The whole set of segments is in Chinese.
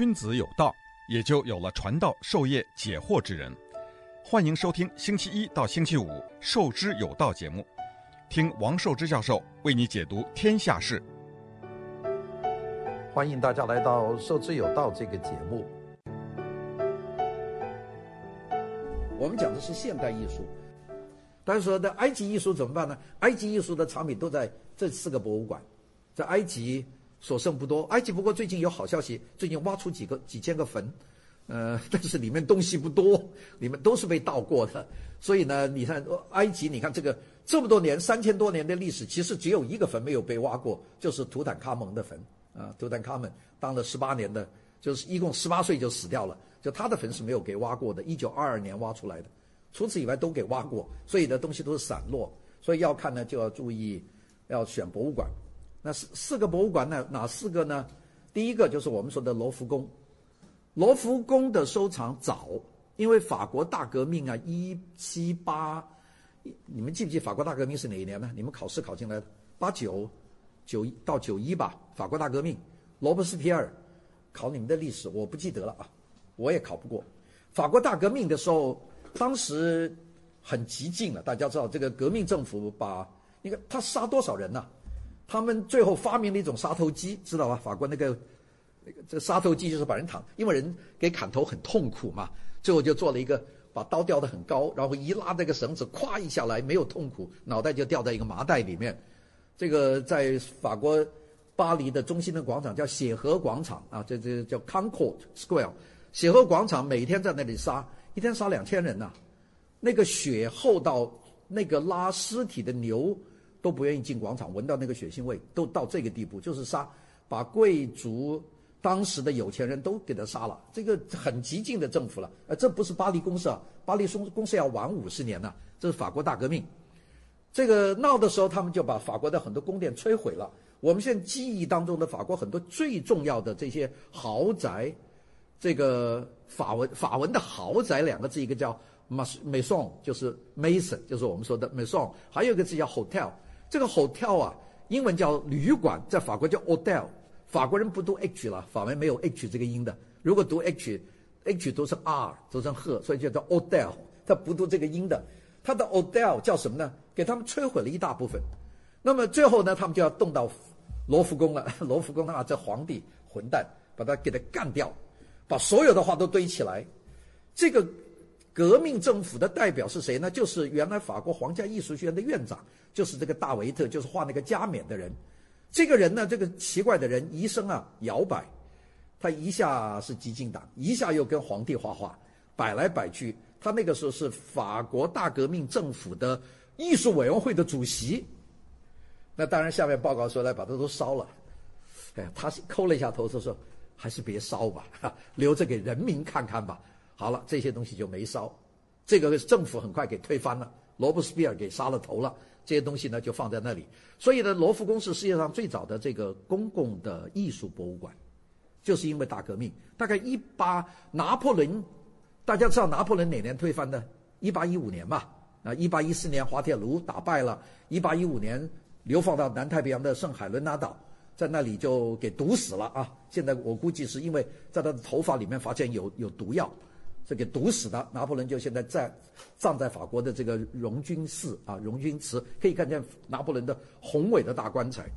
君子有道，也就有了传道授业解惑之人。欢迎收听星期一到星期五《授之有道》节目，听王寿之教授为你解读天下事。欢迎大家来到《授之有道》这个节目。我们讲的是现代艺术。但是说的埃及艺术怎么办呢？埃及艺术的藏品都在这四个博物馆，在埃及所剩不多。埃及不过最近有好消息，最近挖出几个几千个坟，呃，但是里面东西不多，里面都是被盗过的。所以呢，你看埃及，你看这个这么多年三千多年的历史，其实只有一个坟没有被挖过，就是图坦卡蒙的坟啊。图坦卡蒙当了十八年的，就是一共十八岁就死掉了，就他的坟是没有给挖过的，一九二二年挖出来的。除此以外都给挖过，所以的东西都是散落，所以要看呢就要注意，要选博物馆。那四四个博物馆呢？哪四个呢？第一个就是我们说的罗浮宫。罗浮宫的收藏早，因为法国大革命啊，一七八，你们记不记法国大革命是哪一年呢？你们考试考进来的，八九九一到九一吧。法国大革命，罗伯斯皮尔，考你们的历史，我不记得了啊，我也考不过。法国大革命的时候。当时很激进了，大家知道这个革命政府把，你看他杀多少人呐、啊？他们最后发明了一种杀头机，知道吧？法国那个那个杀头机就是把人砍，因为人给砍头很痛苦嘛，最后就做了一个把刀吊得很高，然后一拉那个绳子，咵一下来没有痛苦，脑袋就掉在一个麻袋里面。这个在法国巴黎的中心的广场叫协和广场啊，这这叫 Concord Square，协和广场每天在那里杀。一天杀两千人呐、那个血厚到那个拉尸体的牛都不愿意进广场，闻到那个血腥味，都到这个地步，就是杀，把贵族当时的有钱人都给他杀了，这个很激进的政府了。呃，这不是巴黎公社，巴黎公公社要晚五十年呢，这是法国大革命。这个闹的时候，他们就把法国的很多宫殿摧毁了。我们现在记忆当中的法国很多最重要的这些豪宅。这个法文法文的豪宅两个字，一个叫 maison，就是 mason，就是我们说的 maison，还有一个字叫 hotel。这个 hotel 啊，英文叫旅馆，在法国叫 hotel。法国人不读 h 了，法文没有 h 这个音的。如果读 h，h 读成 r，读成赫，所以就叫 hotel。他不读这个音的，他的 hotel 叫什么呢？给他们摧毁了一大部分。那么最后呢，他们就要动到罗浮宫了。罗浮宫的话，这皇帝混蛋，把他给他干掉。把所有的画都堆起来，这个革命政府的代表是谁呢？就是原来法国皇家艺术学院的院长，就是这个大维特，就是画那个加冕的人。这个人呢，这个奇怪的人一生啊摇摆，他一下是激进党，一下又跟皇帝画画，摆来摆去。他那个时候是法国大革命政府的艺术委员会的主席。那当然，下面报告说来把他都烧了。哎，他是抠了一下头，说说。还是别烧吧，留着给人民看看吧。好了，这些东西就没烧，这个政府很快给推翻了，罗伯斯庇尔给杀了头了。这些东西呢就放在那里。所以呢，罗浮宫是世界上最早的这个公共的艺术博物馆，就是因为大革命，大概一八拿破仑，大家知道拿破仑哪年推翻的？一八一五年吧。啊，一八一四年滑铁卢打败了，一八一五年流放到南太平洋的圣海伦娜岛。在那里就给毒死了啊！现在我估计是因为在他的头发里面发现有有毒药，这给毒死的。拿破仑就现在在葬在法国的这个荣军寺啊，荣军祠可以看见拿破仑的宏伟的大棺材。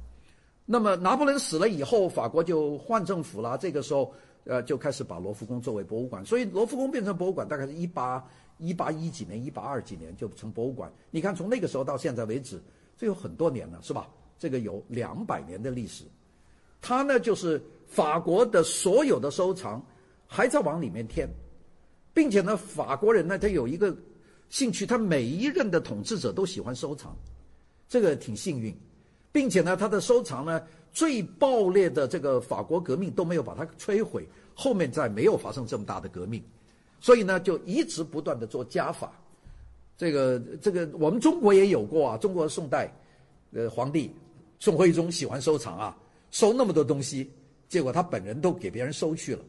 那么拿破仑死了以后，法国就换政府了，这个时候呃就开始把罗浮宫作为博物馆。所以罗浮宫变成博物馆大概是一八一八一几年、一八二几年就成博物馆。你看从那个时候到现在为止，这有很多年了，是吧？这个有两百年的历史，它呢就是法国的所有的收藏还在往里面添，并且呢，法国人呢他有一个兴趣，他每一任的统治者都喜欢收藏，这个挺幸运，并且呢，他的收藏呢最暴烈的这个法国革命都没有把它摧毁，后面再没有发生这么大的革命，所以呢就一直不断的做加法，这个这个我们中国也有过啊，中国宋代呃皇帝。宋徽宗喜欢收藏啊，收那么多东西，结果他本人都给别人收去了。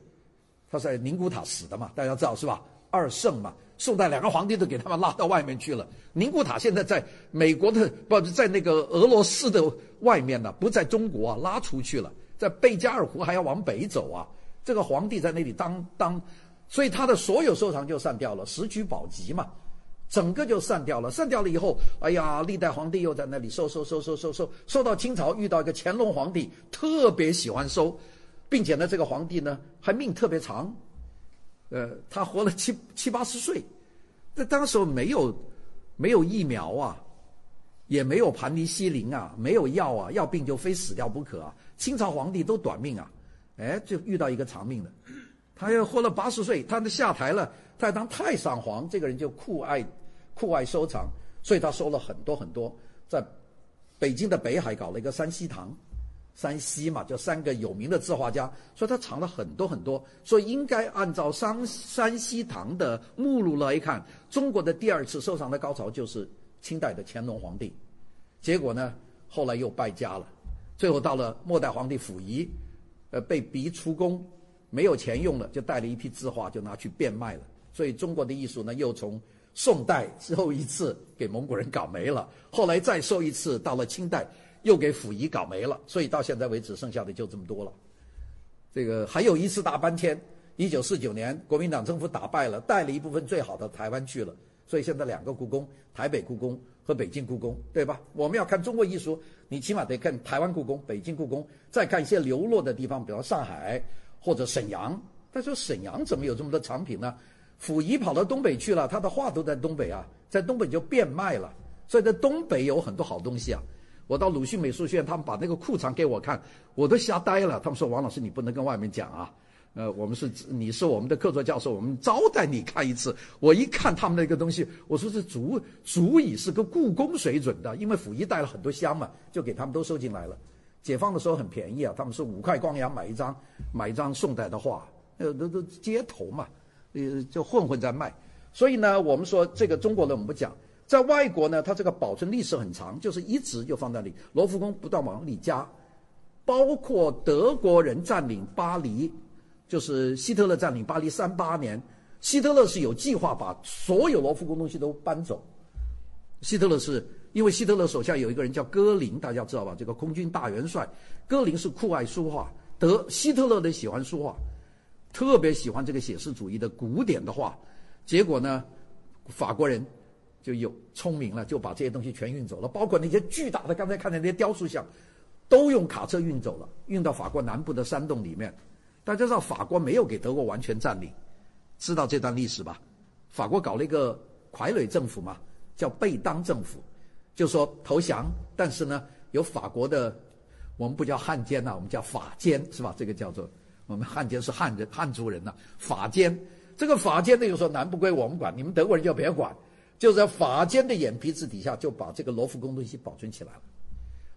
他在宁古塔死的嘛，大家知道是吧？二圣嘛，宋代两个皇帝都给他们拉到外面去了。宁古塔现在在美国的，不在那个俄罗斯的外面呢，不在中国啊，拉出去了。在贝加尔湖还要往北走啊，这个皇帝在那里当当，所以他的所有收藏就散掉了，石渠宝笈嘛，整个就散掉了。散掉了以后，哎呀，历代皇帝又在那里收收收收收收，收到清朝遇到一个乾隆皇帝，特别喜欢收，并且呢，这个皇帝呢还命特别长，呃，他活了七七八十岁，在当时没有没有疫苗啊。也没有盘尼西林啊，没有药啊，要病就非死掉不可啊。清朝皇帝都短命啊，哎，就遇到一个长命的，他又活了八十岁，他下台了，他当太上皇，这个人就酷爱酷爱收藏，所以他收了很多很多，在北京的北海搞了一个三希堂，山西嘛，就三个有名的字画家，所以他藏了很多很多，所以应该按照山山西堂的目录来看，中国的第二次收藏的高潮就是。清代的乾隆皇帝，结果呢，后来又败家了，最后到了末代皇帝溥仪，呃，被逼出宫，没有钱用了，就带了一批字画，就拿去变卖了。所以中国的艺术呢，又从宋代之后一次给蒙古人搞没了，后来再收一次，到了清代又给溥仪搞没了。所以到现在为止，剩下的就这么多了。这个还有一次大搬迁，一九四九年国民党政府打败了，带了一部分最好的台湾去了。所以现在两个故宫，台北故宫和北京故宫，对吧？我们要看中国艺术，你起码得看台湾故宫、北京故宫，再看一些流落的地方，比如上海或者沈阳。他说沈阳怎么有这么多藏品呢？溥仪跑到东北去了，他的画都在东北啊，在东北就变卖了。所以在东北有很多好东西啊。我到鲁迅美术学院，他们把那个库藏给我看，我都吓呆了。他们说：“王老师，你不能跟外面讲啊。”呃，我们是你是我们的客座教授，我们招待你看一次。我一看他们那个东西，我说是足足以是个故宫水准的，因为溥仪带了很多箱嘛，就给他们都收进来了。解放的时候很便宜啊，他们是五块光洋买一张，买一张宋代的画，呃，都都街头嘛，呃，就混混在卖。所以呢，我们说这个中国人我们不讲，在外国呢，它这个保存历史很长，就是一直就放在那里。罗浮宫不断往里加，包括德国人占领巴黎。就是希特勒占领巴黎三八年，希特勒是有计划把所有罗浮宫东西都搬走。希特勒是因为希特勒手下有一个人叫戈林，大家知道吧？这个空军大元帅，戈林是酷爱书画，德希特勒的喜欢书画，特别喜欢这个写实主义的古典的画。结果呢，法国人就有聪明了，就把这些东西全运走了，包括那些巨大的刚才看的那些雕塑像，都用卡车运走了，运到法国南部的山洞里面。大家知道法国没有给德国完全占领，知道这段历史吧？法国搞了一个傀儡政府嘛，叫贝当政府，就说投降，但是呢，有法国的，我们不叫汉奸呐，我们叫法奸，是吧？这个叫做我们汉奸是汉人汉族人呐，法奸。这个法奸呢，就说南部归我们管，你们德国人就别管，就在法奸的眼皮子底下，就把这个罗浮宫东西保存起来了。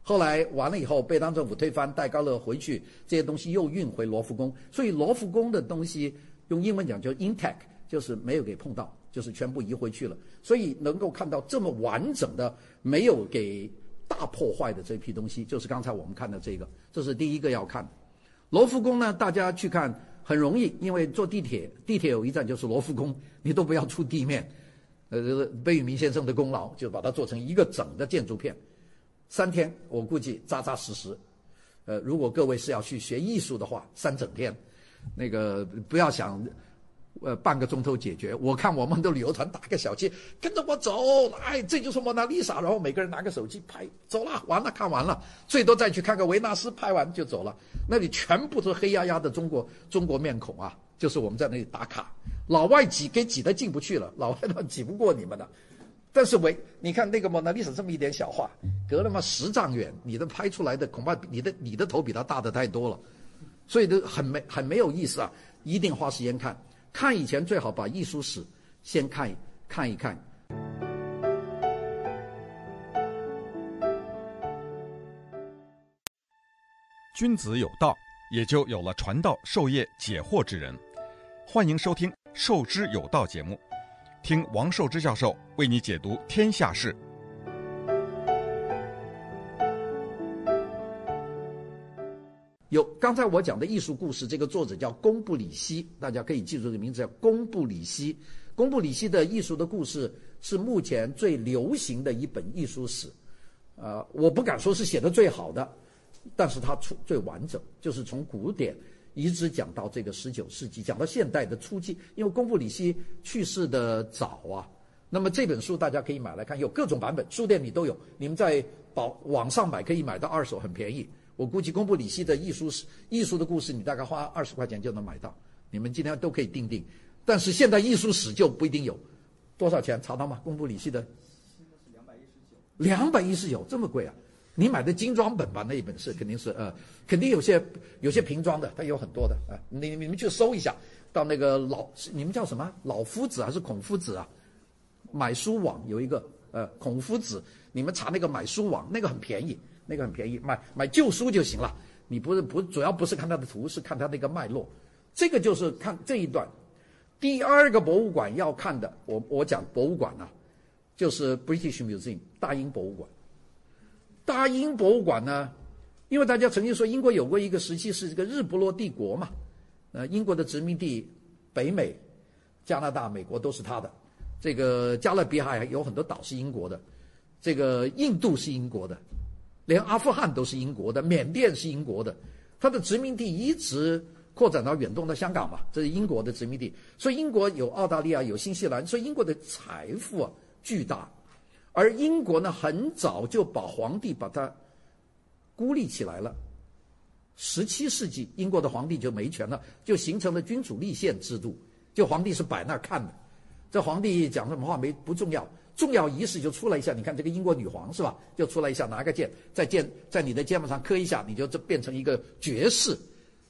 后来完了以后，贝当政府推翻，戴高乐回去，这些东西又运回罗浮宫。所以罗浮宫的东西用英文讲叫 intact，就是没有给碰到，就是全部移回去了。所以能够看到这么完整的，没有给大破坏的这批东西，就是刚才我们看的这个，这是第一个要看的。罗浮宫呢，大家去看很容易，因为坐地铁，地铁有一站就是罗浮宫，你都不要出地面。呃，贝聿铭先生的功劳，就把它做成一个整的建筑片。三天，我估计扎扎实实。呃，如果各位是要去学艺术的话，三整天，那个不要想，呃，半个钟头解决。我看我们的旅游团打个小旗，跟着我走，哎，这就是蒙娜丽莎，然后每个人拿个手机拍，走了，完了，看完了，最多再去看个维纳斯，拍完就走了。那里全部都是黑压压的中国中国面孔啊，就是我们在那里打卡，老外挤给挤得进不去了，老外都挤不过你们了。但是为你看那个蒙娜丽莎这么一点小画，隔了嘛十丈远，你的拍出来的恐怕你的你的头比他大的太多了，所以都很没很没有意思啊！一定花时间看，看以前最好把艺术史先看看一看。君子有道，也就有了传道授业解惑之人。欢迎收听《授之有道》节目。听王寿之教授为你解读天下事。有刚才我讲的艺术故事，这个作者叫公布里希，大家可以记住这个名字叫公布里希。公布里希的艺术的故事是目前最流行的一本艺术史，呃，我不敢说是写的最好的，但是它出最完整，就是从古典一直讲到这个十九世纪，讲到现代的初期。因为公布里希去世的早啊，那么这本书大家可以买来看，有各种版本，书店里都有。你们在宝网上买可以买到二手，很便宜。我估计公布里希的艺术史、艺术的故事，你大概花二十块钱就能买到。你们今天都可以订订，但是现代艺术史就不一定有。多少钱？查到吗？公布里希的。两百一十九。两百一十九，这么贵啊？你买的精装本吧？那一本是肯定是呃，肯定有些有些平装的，它有很多的啊、你你们去搜一下，到那个老你们叫什么老夫子还是孔夫子啊？买书网有一个呃孔夫子，你们查那个买书网，那个很便宜，那个很便宜，买买旧书就行了。你不是不主要不是看它的图，是看它那个脉络。这个就是看这一段。第二个博物馆要看的，我我讲博物馆啊，就是 British Museum 大英博物馆。大英博物馆呢，因为大家曾经说英国有过一个时期是这个日不落帝国嘛，呃，英国的殖民地，北美、加拿大、美国都是他的，这个加勒比海有很多岛是英国的，这个印度是英国的，连阿富汗都是英国的，缅甸是英国的，它的殖民地一直扩展到远东的香港嘛，这是英国的殖民地，所以英国有澳大利亚，有新西兰，所以英国的财富啊巨大。而英国呢，很早就把皇帝把他孤立起来了。十七世纪，英国的皇帝就没权了，就形成了君主立宪制度，就皇帝是摆那儿看的。这皇帝讲什么话没不重要，重要仪式就出来一下。你看这个英国女皇是吧？就出来一下，拿个剑，在剑在你的肩膀上磕一下，你就这变成一个爵士，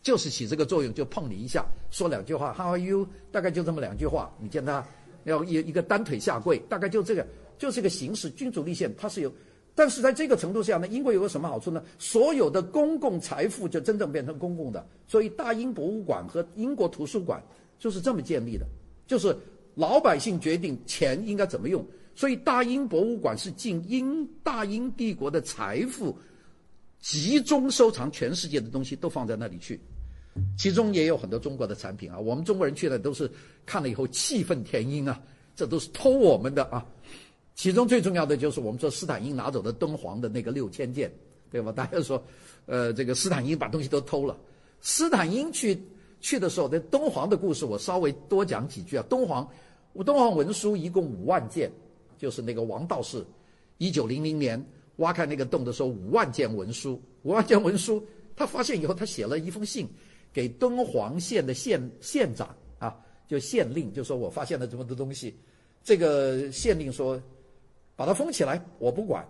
就是起这个作用，就碰你一下，说两句话，How are you？大概就这么两句话。你见他要一一个单腿下跪，大概就这个。就是一个形式，君主立宪，它是有，但是在这个程度下呢，英国有个什么好处呢？所有的公共财富就真正变成公共的，所以大英博物馆和英国图书馆就是这么建立的，就是老百姓决定钱应该怎么用，所以大英博物馆是尽英大英帝国的财富集中收藏全世界的东西都放在那里去，其中也有很多中国的产品啊，我们中国人去了都是看了以后气愤填膺啊，这都是偷我们的啊。其中最重要的就是我们说斯坦因拿走的敦煌的那个六千件，对吧？大家说，呃，这个斯坦因把东西都偷了。斯坦因去去的时候，那敦煌的故事我稍微多讲几句啊。敦煌，敦煌文书一共五万件，就是那个王道士，一九零零年挖开那个洞的时候，五万件文书，五万件文书，他发现以后，他写了一封信给敦煌县的县县长啊，就县令，就说我发现了这么多东西，这个县令说。把它封起来，我不管。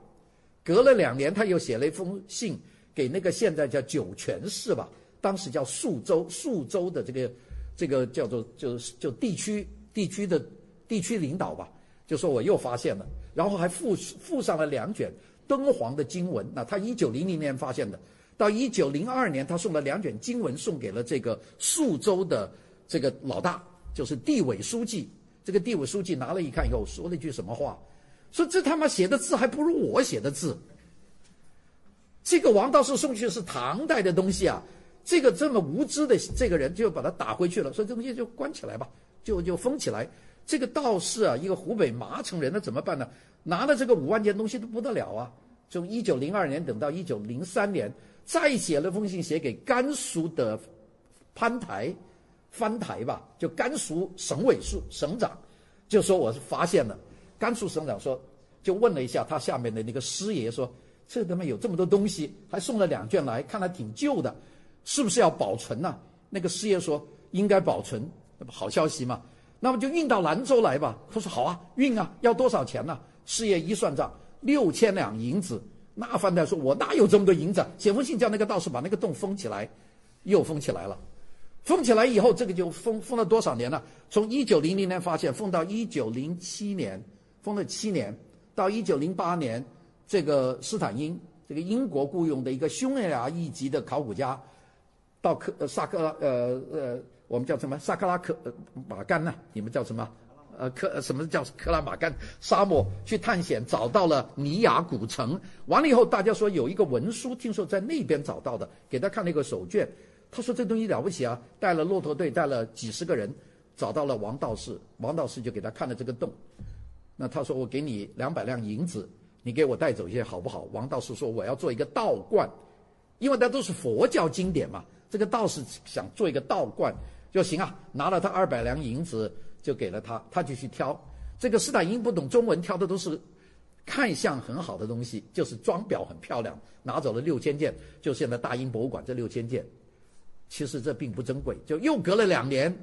隔了两年，他又写了一封信给那个现在叫酒泉市吧，当时叫肃州，肃州的这个这个叫做就就地区地区的地区领导吧，就说我又发现了，然后还附附上了两卷敦煌的经文。那他一九零零年发现的，到一九零二年，他送了两卷经文送给了这个肃州的这个老大，就是地委书记。这个地委书记拿了一看以后，说了一句什么话？说这他妈写的字还不如我写的字。这个王道士送去是唐代的东西啊，这个这么无知的这个人就把他打回去了，说这东西就关起来吧，就就封起来。这个道士啊，一个湖北麻城人，那怎么办呢？拿了这个五万件东西都不得了啊！从一九零二年等到一九零三年，再写了封信写给甘肃的潘台、藩台吧，就甘肃省委书省长，就说我是发现了。甘肃省长说，就问了一下他下面的那个师爷，说：“这他妈有这么多东西，还送了两卷来，看来挺旧的，是不是要保存呢？”那个师爷说：“应该保存，那不好消息嘛。那么就运到兰州来吧。”他说：“好啊，运啊，要多少钱呢？”师爷一算账，六千两银子。那范太说：“我哪有这么多银子？”写封信叫那个道士把那个洞封起来，又封起来了。封起来以后，这个就封封了多少年了？从一九零零年发现，封到一九零七年。封了七年，到一九零八年，这个斯坦因，这个英国雇佣的一个匈牙利籍的考古家，到克萨克拉呃呃，我们叫什么萨克拉克马干呢？你们叫什么？呃，克什么叫克拉玛干沙漠去探险，找到了尼雅古城。完了以后，大家说有一个文书，听说在那边找到的，给他看了一个手卷。他说这东西了不起啊，带了骆驼队，带了几十个人，找到了王道士。王道士就给他看了这个洞。那他说：“我给你两百两银子，你给我带走一些好不好？”王道士说：“我要做一个道观，因为那都是佛教经典嘛。这个道士想做一个道观就行啊，拿了他二百两银子就给了他，他就去挑。这个斯坦因不懂中文，挑的都是看相很好的东西，就是装裱很漂亮，拿走了六千件，就现在大英博物馆这六千件。其实这并不珍贵，就又隔了两年，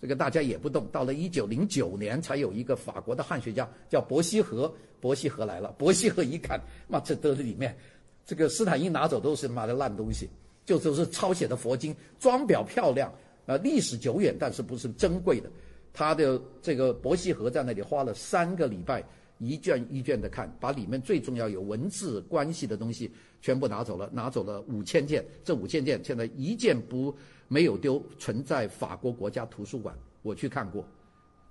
这个大家也不动。到了一九零九年，才有一个法国的汉学家叫伯希和，伯希和来了。伯希和一看，妈，这都是里面，这个斯坦因拿走都是妈的烂东西，就都是抄写的佛经，装裱漂亮，呃，历史久远，但是不是珍贵的。他的这个伯希和在那里花了三个礼拜。一卷一卷的看，把里面最重要有文字关系的东西全部拿走了，拿走了五千件。这五千件现在一件不没有丢，存在法国国家图书馆。我去看过，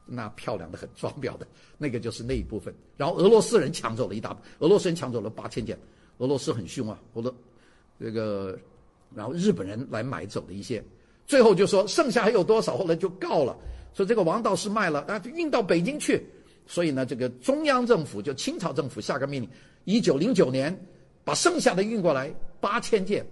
那漂亮的很，装裱的那个就是那一部分。然后俄罗斯人抢走了一大，俄罗斯人抢走了八千件。俄罗斯很凶啊，我的这个，然后日本人来买走了一些，最后就说剩下还有多少，后来就告了，说这个王道士卖了，啊，运到北京去。所以呢，这个中央政府就清朝政府下个命令，一九零九年把剩下的运过来八千件，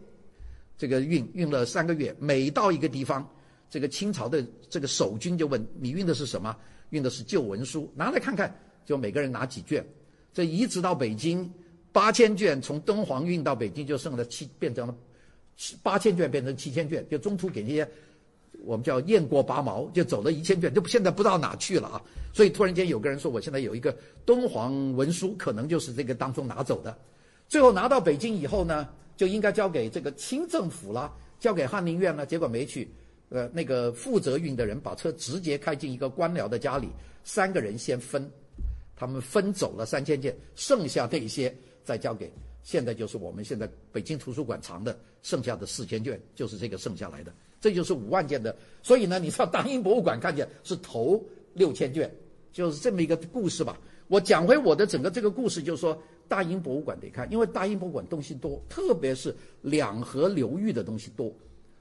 这个运运了三个月，每到一个地方，这个清朝的这个守军就问你运的是什么？运的是旧文书，拿来看看，就每个人拿几卷。这一直到北京，八千卷从敦煌运到北京就剩了七，变成了八千卷变成七千卷，就中途给那些。我们叫雁过拔毛，就走了一千卷，就现在不知道哪去了啊！所以突然间有个人说，我现在有一个敦煌文书，可能就是这个当中拿走的。最后拿到北京以后呢，就应该交给这个清政府了，交给翰林院了，结果没去。呃，那个负责运的人把车直接开进一个官僚的家里，三个人先分，他们分走了三千件，剩下这些再交给。现在就是我们现在北京图书馆藏的剩下的四千卷，就是这个剩下来的。这就是五万件的，所以呢，你上大英博物馆看见是头六千卷，就是这么一个故事吧。我讲回我的整个这个故事，就是说大英博物馆得看，因为大英博物馆东西多，特别是两河流域的东西多。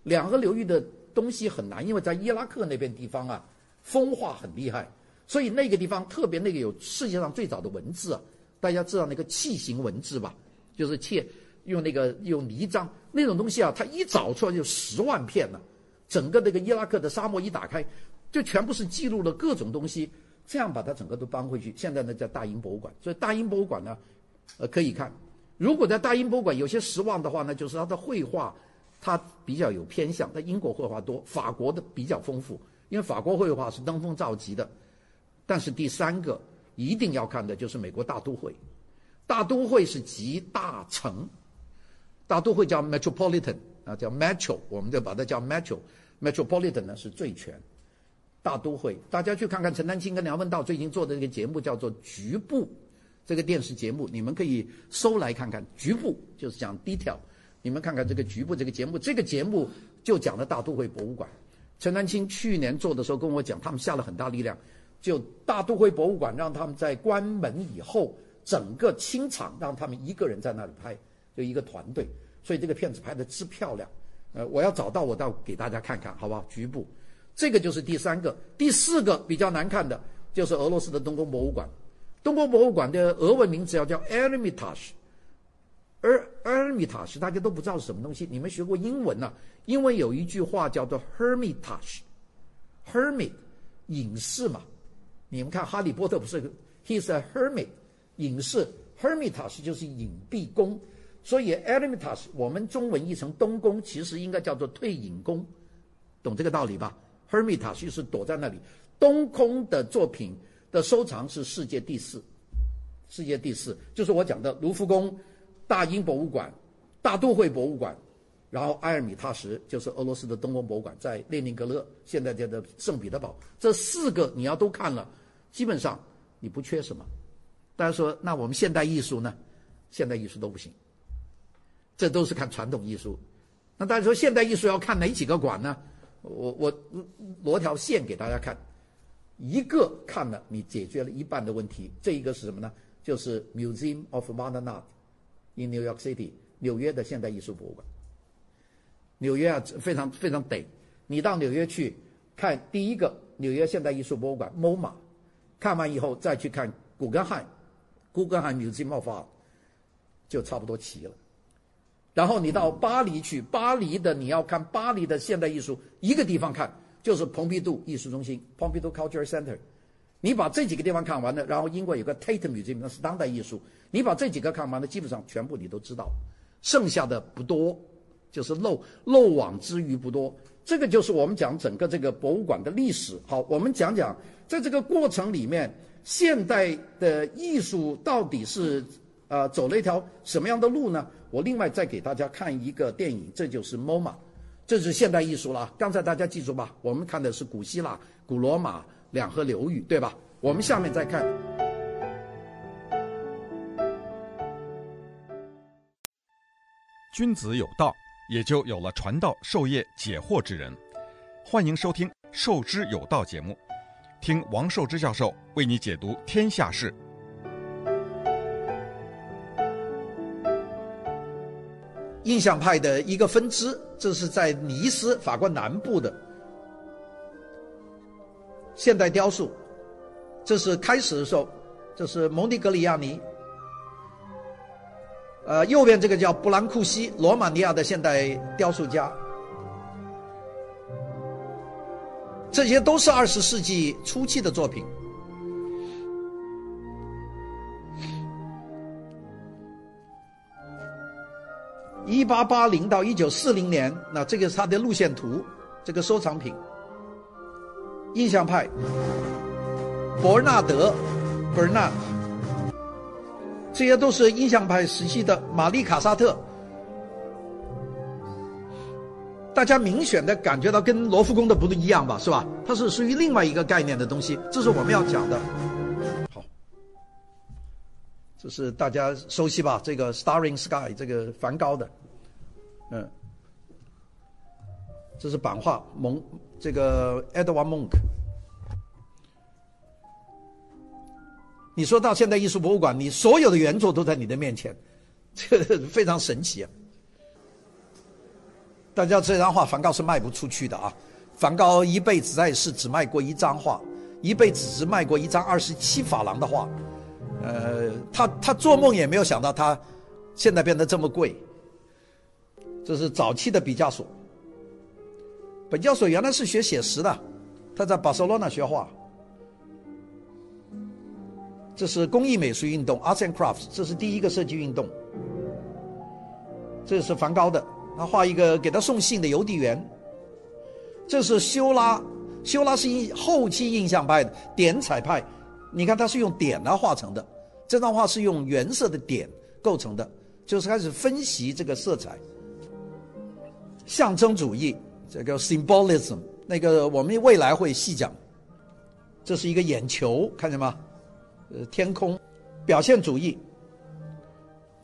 两河流域的东西很难，因为在伊拉克那边地方啊，风化很厉害，所以那个地方特别那个有世界上最早的文字啊，大家知道那个楔形文字吧，就是楔用那个用泥浆那种东西啊，它一找出来就十万片了。整个这个伊拉克的沙漠一打开，就全部是记录了各种东西，这样把它整个都搬回去。现在呢叫大英博物馆，所以大英博物馆呢，呃可以看。如果在大英博物馆有些失望的话呢，就是它的绘画，它比较有偏向。它英国绘画多，法国的比较丰富，因为法国绘画是登峰造极的。但是第三个一定要看的就是美国大都会，大都会是集大成，大都会叫 Metropolitan 啊，叫 Metro，我们就把它叫 Metro。Metropolitan 呢是最全，大都会。大家去看看陈丹青跟梁文道最近做的这个节目，叫做《局部》这个电视节目，你们可以搜来看看。《局部》就是讲 detail，你们看看这个《局部》这个节目，这个节目就讲了大都会博物馆。陈丹青去年做的时候跟我讲，他们下了很大力量，就大都会博物馆让他们在关门以后，整个清场让他们一个人在那里拍，就一个团队，所以这个片子拍的之漂亮。呃，我要找到我倒给大家看看，好不好？局部，这个就是第三个，第四个比较难看的，就是俄罗斯的东宫博物馆。东宫博物馆的俄文名字要叫 Ermitage，而 Ermitage 大家都不知道是什么东西。你们学过英文呢、英文有一句话叫做 Hermitage，Hermit，隐士嘛。你们看《哈利波特》不是，He's a hermit，隐士，Hermitage 就是隐蔽宫。所以 Eremitage 我们中文译成东宫，其实应该叫做退隐宫，懂这个道理吧？Hermitage 就是躲在那里。东空的作品的收藏是世界第四，世界第四就是我讲的卢浮宫、大英博物馆、大都会博物馆，然后埃尔米塔什就是俄罗斯的东宫博物馆，在列宁格勒，现在叫做圣彼得堡。这四个你要都看了，基本上你不缺什么。大家说，那我们现代艺术呢？现代艺术都不行。这都是看传统艺术，那大家说现代艺术要看哪几个馆呢？我我罗条线给大家看，一个看了你解决了一半的问题。这一个是什么呢？就是 Museum of Modern Art in New York City，纽约的现代艺术博物馆。纽约啊，非常非常得，你到纽约去看第一个纽约现代艺术博物馆 MoMA，看完以后再去看古根汉，古根汉 Museum of Art，就差不多齐了。然后你到巴黎去，巴黎的你要看巴黎的现代艺术，一个地方看就是蓬皮杜艺术中心 （Pompidou Cultural Center）。你把这几个地方看完了，然后英国有个 Tate Museum，那是当代艺术。你把这几个看完了，基本上全部你都知道，剩下的不多，就是漏漏网之鱼不多。这个就是我们讲整个这个博物馆的历史。好，我们讲讲在这个过程里面，现代的艺术到底是呃走了一条什么样的路呢？我另外再给大家看一个电影，这就是 MoMA，这是现代艺术了。刚才大家记住吧，我们看的是古希腊、古罗马。两河流域，对吧？我们下面再看。君子有道，也就有了传道授业解惑之人。欢迎收听《授之有道》节目，听王寿之教授为你解读天下事。印象派的一个分支，这是在尼斯，法国南部的。现代雕塑，这是开始的时候，这是蒙迪格里亚尼。呃，右边这个叫布兰库西，罗马尼亚的现代雕塑家。这些都是二十世纪初期的作品。一八八零到一九四零年，那这个是他的路线图，这个收藏品。印象派，伯纳德 （Bernard），这些都是印象派时期的玛丽卡萨特。大家明显的感觉到跟罗浮宫的不一样吧？是吧？它是属于另外一个概念的东西，这是我们要讲的。这是大家熟悉吧？这个《Starry Sky》这个梵高的，嗯，这是版画蒙。这个 Edward Munch，你说到现代艺术博物馆，你所有的原作都在你的面前，这个非常神奇啊！大家这张画，梵高是卖不出去的啊！梵高一辈子在世只卖过一张画，一辈子只卖过一张二十七法郎的画。呃，他他做梦也没有想到，他现在变得这么贵。这是早期的毕加索。本教授原来是学写实的，他在巴塞罗那学画。这是工艺美术运动 （Arts and Crafts），这是第一个设计运动。这是梵高的，他画一个给他送信的邮递员。这是修拉，修拉是印后期印象派的点彩派，你看他是用点来画成的。这张画是用原色的点构成的，就是开始分析这个色彩，象征主义。这个 symbolism，那个我们未来会细讲。这是一个眼球，看见吗？呃，天空，表现主义。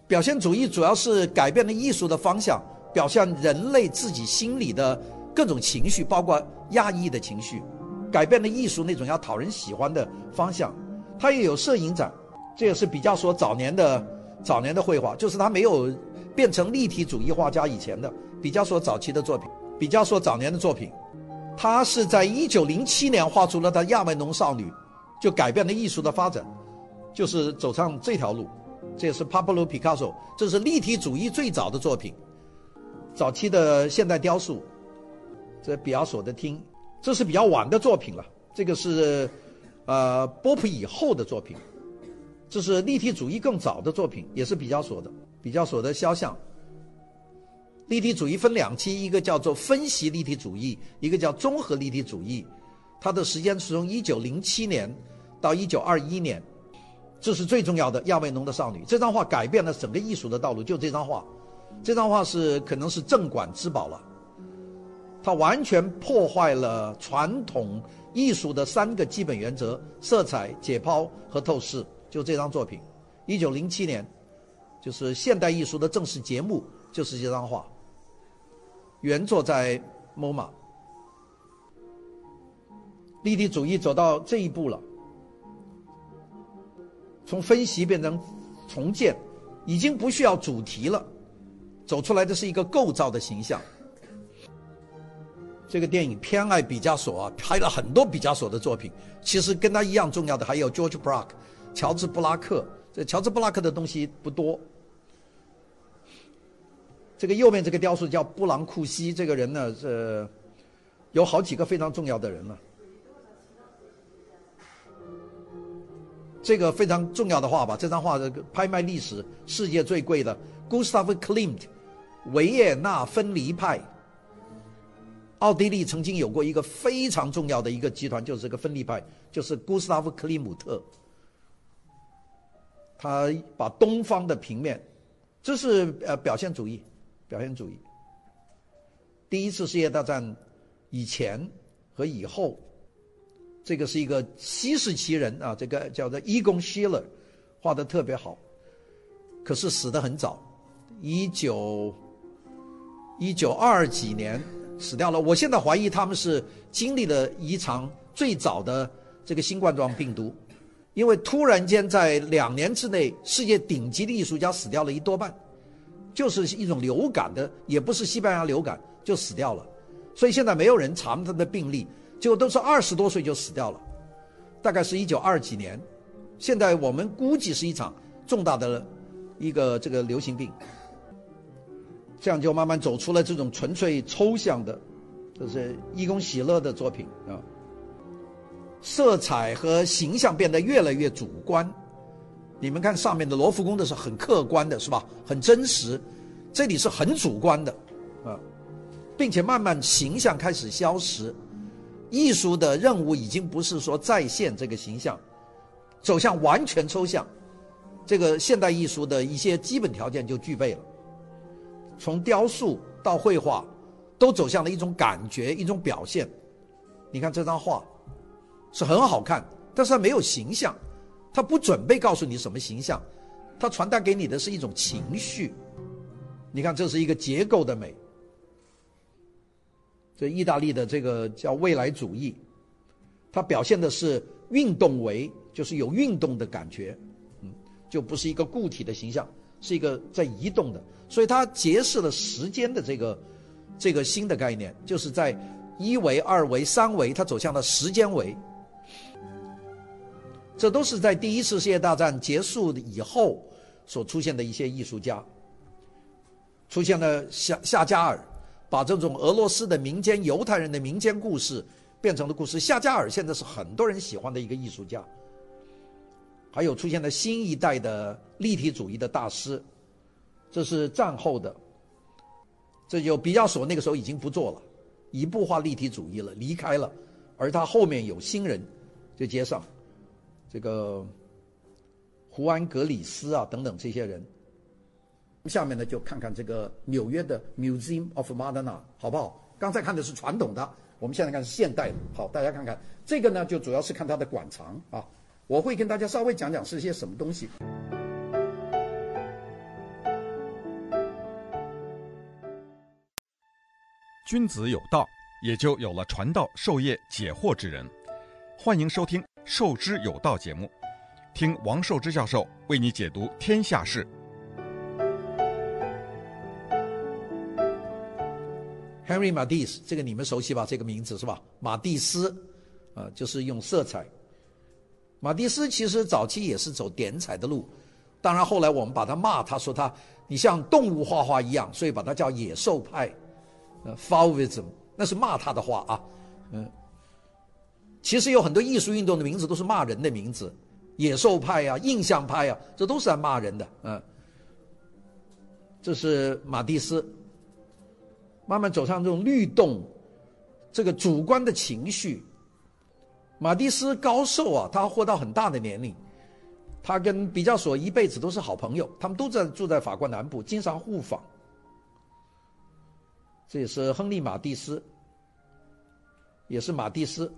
表现主义主要是改变了艺术的方向，表现人类自己心里的各种情绪，包括压抑的情绪，改变了艺术那种要讨人喜欢的方向。它也有摄影展，这也是毕加索早年的早年的绘画，就是他没有变成立体主义画家以前的毕加索早期的作品。毕加索早年的作品，他是在一九零七年画出了他亚维农少女，就改变了艺术的发展，就是走上这条路。这也是 Pablo Picasso，这是立体主义最早的作品，早期的现代雕塑。这毕加索的厅，这是比较晚的作品了。这个是，呃，波普以后的作品，这是立体主义更早的作品，也是毕加索的。毕加索的肖像。立体主义分两期，一个叫做分析立体主义，一个叫综合立体主义。它的时间是从一九零七年到一九二一年，这是最重要的亚维农的少女。这张画改变了整个艺术的道路，就这张画，这张画是可能是镇馆之宝了。它完全破坏了传统艺术的三个基本原则：色彩、解剖和透视。就这张作品，一九零七年，就是现代艺术的正式节目，就是这张画。原作在 MoMA，立体主义走到这一步了，从分析变成重建，已经不需要主题了，走出来的是一个构造的形象。这个电影偏爱毕加索啊，拍了很多毕加索的作品。其实跟他一样重要的还有 George Braque，乔治布拉克。这乔治布拉克的东西不多。这个右面这个雕塑叫布朗库西，这个人呢是有好几个非常重要的人了。这个非常重要的画吧，这张画的拍卖历史世界最贵的，Gustav Klimt，维也纳分离派。奥地利曾经有过一个非常重要的一个集团，就是这个分离派，就是 Gustav 克里姆特。他把东方的平面，这是呃表现主义，表现主义。第一次世界大战以前和以后，这个是一个西式奇人啊，这个叫做伊贡希勒，画的特别好，可是死的很早，一九一九二几年死掉了。我现在怀疑他们是经历了一场最早的这个新冠状病毒。因为突然间在两年之内，世界顶级的艺术家死掉了一多半，就是一种流感的，也不是西班牙流感就死掉了，所以现在没有人查他的病例，就都是二十多岁就死掉了，大概是一九二几年，现在我们估计是一场重大的一个这个流行病，这样就慢慢走出了这种纯粹抽象的，就是义工喜乐的作品啊。色彩和形象变得越来越主观，你们看上面的罗浮宫的是很客观的，是吧？很真实，这里是很主观的，啊，并且慢慢形象开始消失，艺术的任务已经不是说再现这个形象，走向完全抽象，这个现代艺术的一些基本条件就具备了，从雕塑到绘画，都走向了一种感觉，一种表现。你看这张画。是很好看，但是它没有形象，它不准备告诉你什么形象，它传达给你的是一种情绪。你看，这是一个结构的美。这意大利的这个叫未来主义，它表现的是运动为，就是有运动的感觉，嗯，就不是一个固体的形象，是一个在移动的，所以它揭示了时间的这个这个新的概念，就是在一维、二维、三维，它走向了时间维。这都是在第一次世界大战结束以后所出现的一些艺术家，出现了夏夏加尔，把这种俄罗斯的民间、犹太人的民间故事变成了故事。夏加尔现在是很多人喜欢的一个艺术家。还有出现了新一代的立体主义的大师，这是战后的，这就毕加索那个时候已经不做了，一步画立体主义了，离开了，而他后面有新人就接上。这个胡安·格里斯啊，等等这些人，下面呢就看看这个纽约的 Museum of moderna 好不好？刚才看的是传统的，我们现在看是现代的。好，大家看看这个呢，就主要是看它的馆藏啊。我会跟大家稍微讲讲是些什么东西。君子有道，也就有了传道授业解惑之人。欢迎收听。授之有道节目，听王寿之教授为你解读天下事。Henry m a t i s 这个你们熟悉吧？这个名字是吧？马蒂斯，啊，就是用色彩。马蒂斯其实早期也是走点彩的路，当然后来我们把他骂，他说他你像动物画画一样，所以把他叫野兽派，呃，Fauvism，那是骂他的话啊，嗯。其实有很多艺术运动的名字都是骂人的名字，野兽派呀、啊、印象派呀、啊，这都是在骂人的。嗯，这是马蒂斯，慢慢走上这种律动，这个主观的情绪。马蒂斯高寿啊，他活到很大的年龄，他跟毕加索一辈子都是好朋友，他们都在住在法国南部，经常互访。这也是亨利·马蒂斯，也是马蒂斯。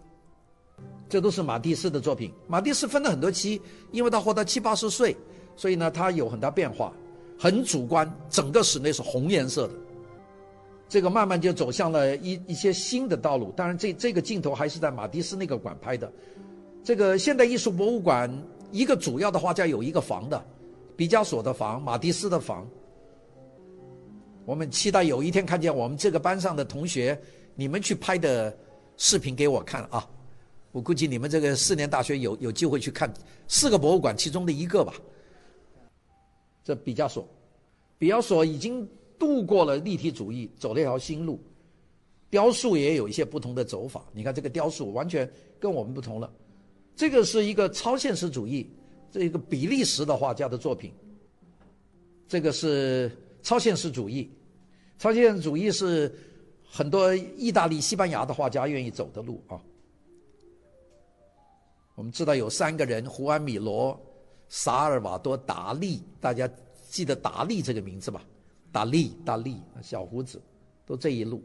这都是马蒂斯的作品。马蒂斯分了很多期，因为他活到七八十岁，所以呢，他有很大变化，很主观。整个室内是红颜色的，这个慢慢就走向了一一些新的道路。当然这，这个镜头还是在马蒂斯那个馆拍的。这个现代艺术博物馆一个主要的画家有一个房的，毕加索的房，马蒂斯的房。我们期待有一天看见我们这个班上的同学，你们去拍的视频给我看啊。我估计你们这个四年大学有有机会去看四个博物馆其中的一个吧。这毕加索，毕加索已经度过了立体主义，走了一条新路。雕塑也有一些不同的走法。你看这个雕塑完全跟我们不同了。这个是一个超现实主义，这一个比利时的画家的作品。这个是超现实主义，超现实主义是很多意大利、西班牙的画家愿意走的路啊。我们知道有三个人：胡安·米罗、萨尔瓦多·达利。大家记得达利这个名字吧？达利，达利，小胡子，都这一路。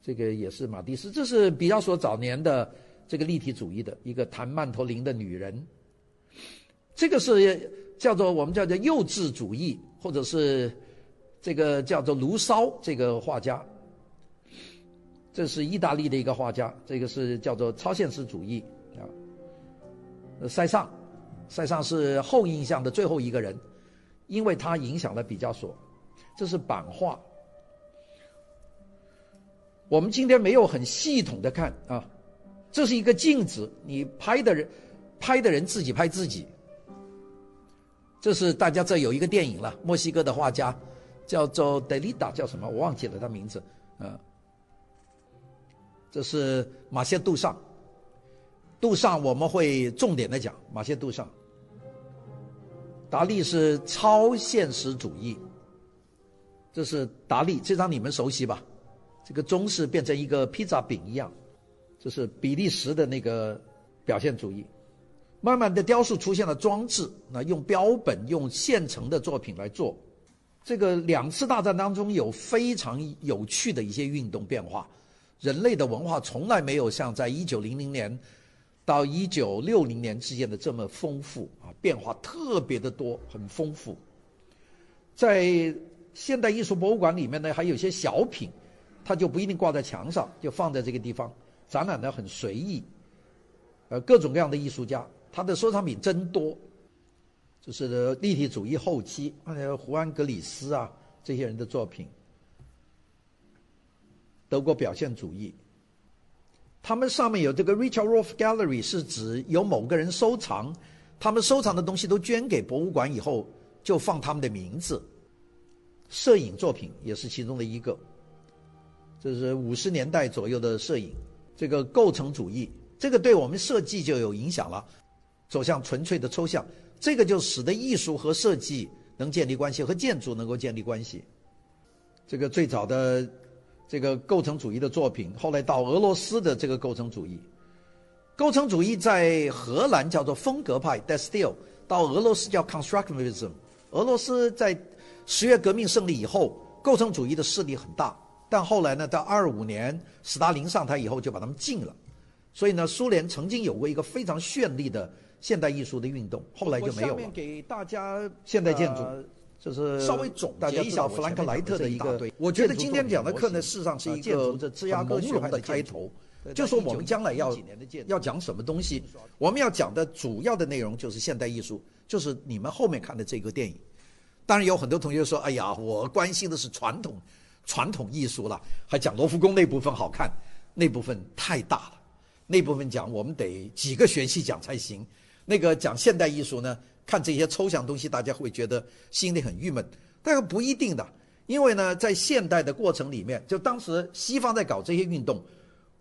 这个也是马蒂斯，这是比较说早年的这个立体主义的一个弹曼陀林的女人。这个是叫做我们叫做幼稚主义，或者是这个叫做卢骚这个画家。这是意大利的一个画家，这个是叫做超现实主义啊。塞尚，塞尚是后印象的最后一个人，因为他影响了毕加索。这是版画。我们今天没有很系统的看啊，这是一个镜子，你拍的人，拍的人自己拍自己。这是大家这有一个电影了，墨西哥的画家叫做德里达，叫什么我忘记了他名字，啊。这是马歇·杜尚，杜尚我们会重点的讲马歇·杜尚。达利是超现实主义，这是达利，这张你们熟悉吧？这个钟是变成一个披萨饼一样，这是比利时的那个表现主义。慢慢的，雕塑出现了装置，那用标本、用现成的作品来做。这个两次大战当中有非常有趣的一些运动变化。人类的文化从来没有像在一九零零年到一九六零年之间的这么丰富啊，变化特别的多，很丰富。在现代艺术博物馆里面呢，还有些小品，它就不一定挂在墙上，就放在这个地方展览的很随意。呃，各种各样的艺术家，他的收藏品真多。就是立体主义后期，胡安·格里斯啊这些人的作品。德国表现主义，他们上面有这个 Richard Rolf Gallery，是指有某个人收藏，他们收藏的东西都捐给博物馆以后，就放他们的名字。摄影作品也是其中的一个，这是五十年代左右的摄影。这个构成主义，这个对我们设计就有影响了，走向纯粹的抽象，这个就使得艺术和设计能建立关系，和建筑能够建立关系。这个最早的。这个构成主义的作品，后来到俄罗斯的这个构成主义，构成主义在荷兰叫做风格派 （De Stijl），到俄罗斯叫 Constructivism。俄罗斯在十月革命胜利以后，构成主义的势力很大，但后来呢，到二五年斯大林上台以后，就把他们禁了。所以呢，苏联曾经有过一个非常绚丽的现代艺术的运动，后来就没有了。面给大家现代建筑。呃就是稍微总结一下弗兰克莱特的一个，我觉得今天讲的课呢，事实上是一个很朦胧的开头。就说我们将来要要讲什么东西，我们要讲的主要的内容就是现代艺术，就是你们后面看的这个电影。当然有很多同学说：“哎呀，我关心的是传统传统艺术了，还讲罗浮宫那部分好看，那部分太大了，那部分讲我们得几个学期讲才行。那个讲现代艺术呢？”看这些抽象东西，大家会觉得心里很郁闷，但是不一定的，因为呢，在现代的过程里面，就当时西方在搞这些运动，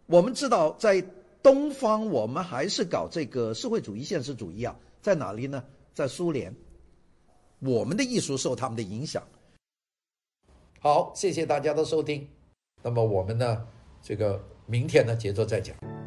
我们知道在东方我们还是搞这个社会主义、现实主义啊，在哪里呢？在苏联，我们的艺术受他们的影响。好，谢谢大家的收听，那么我们呢，这个明天呢，接着再讲。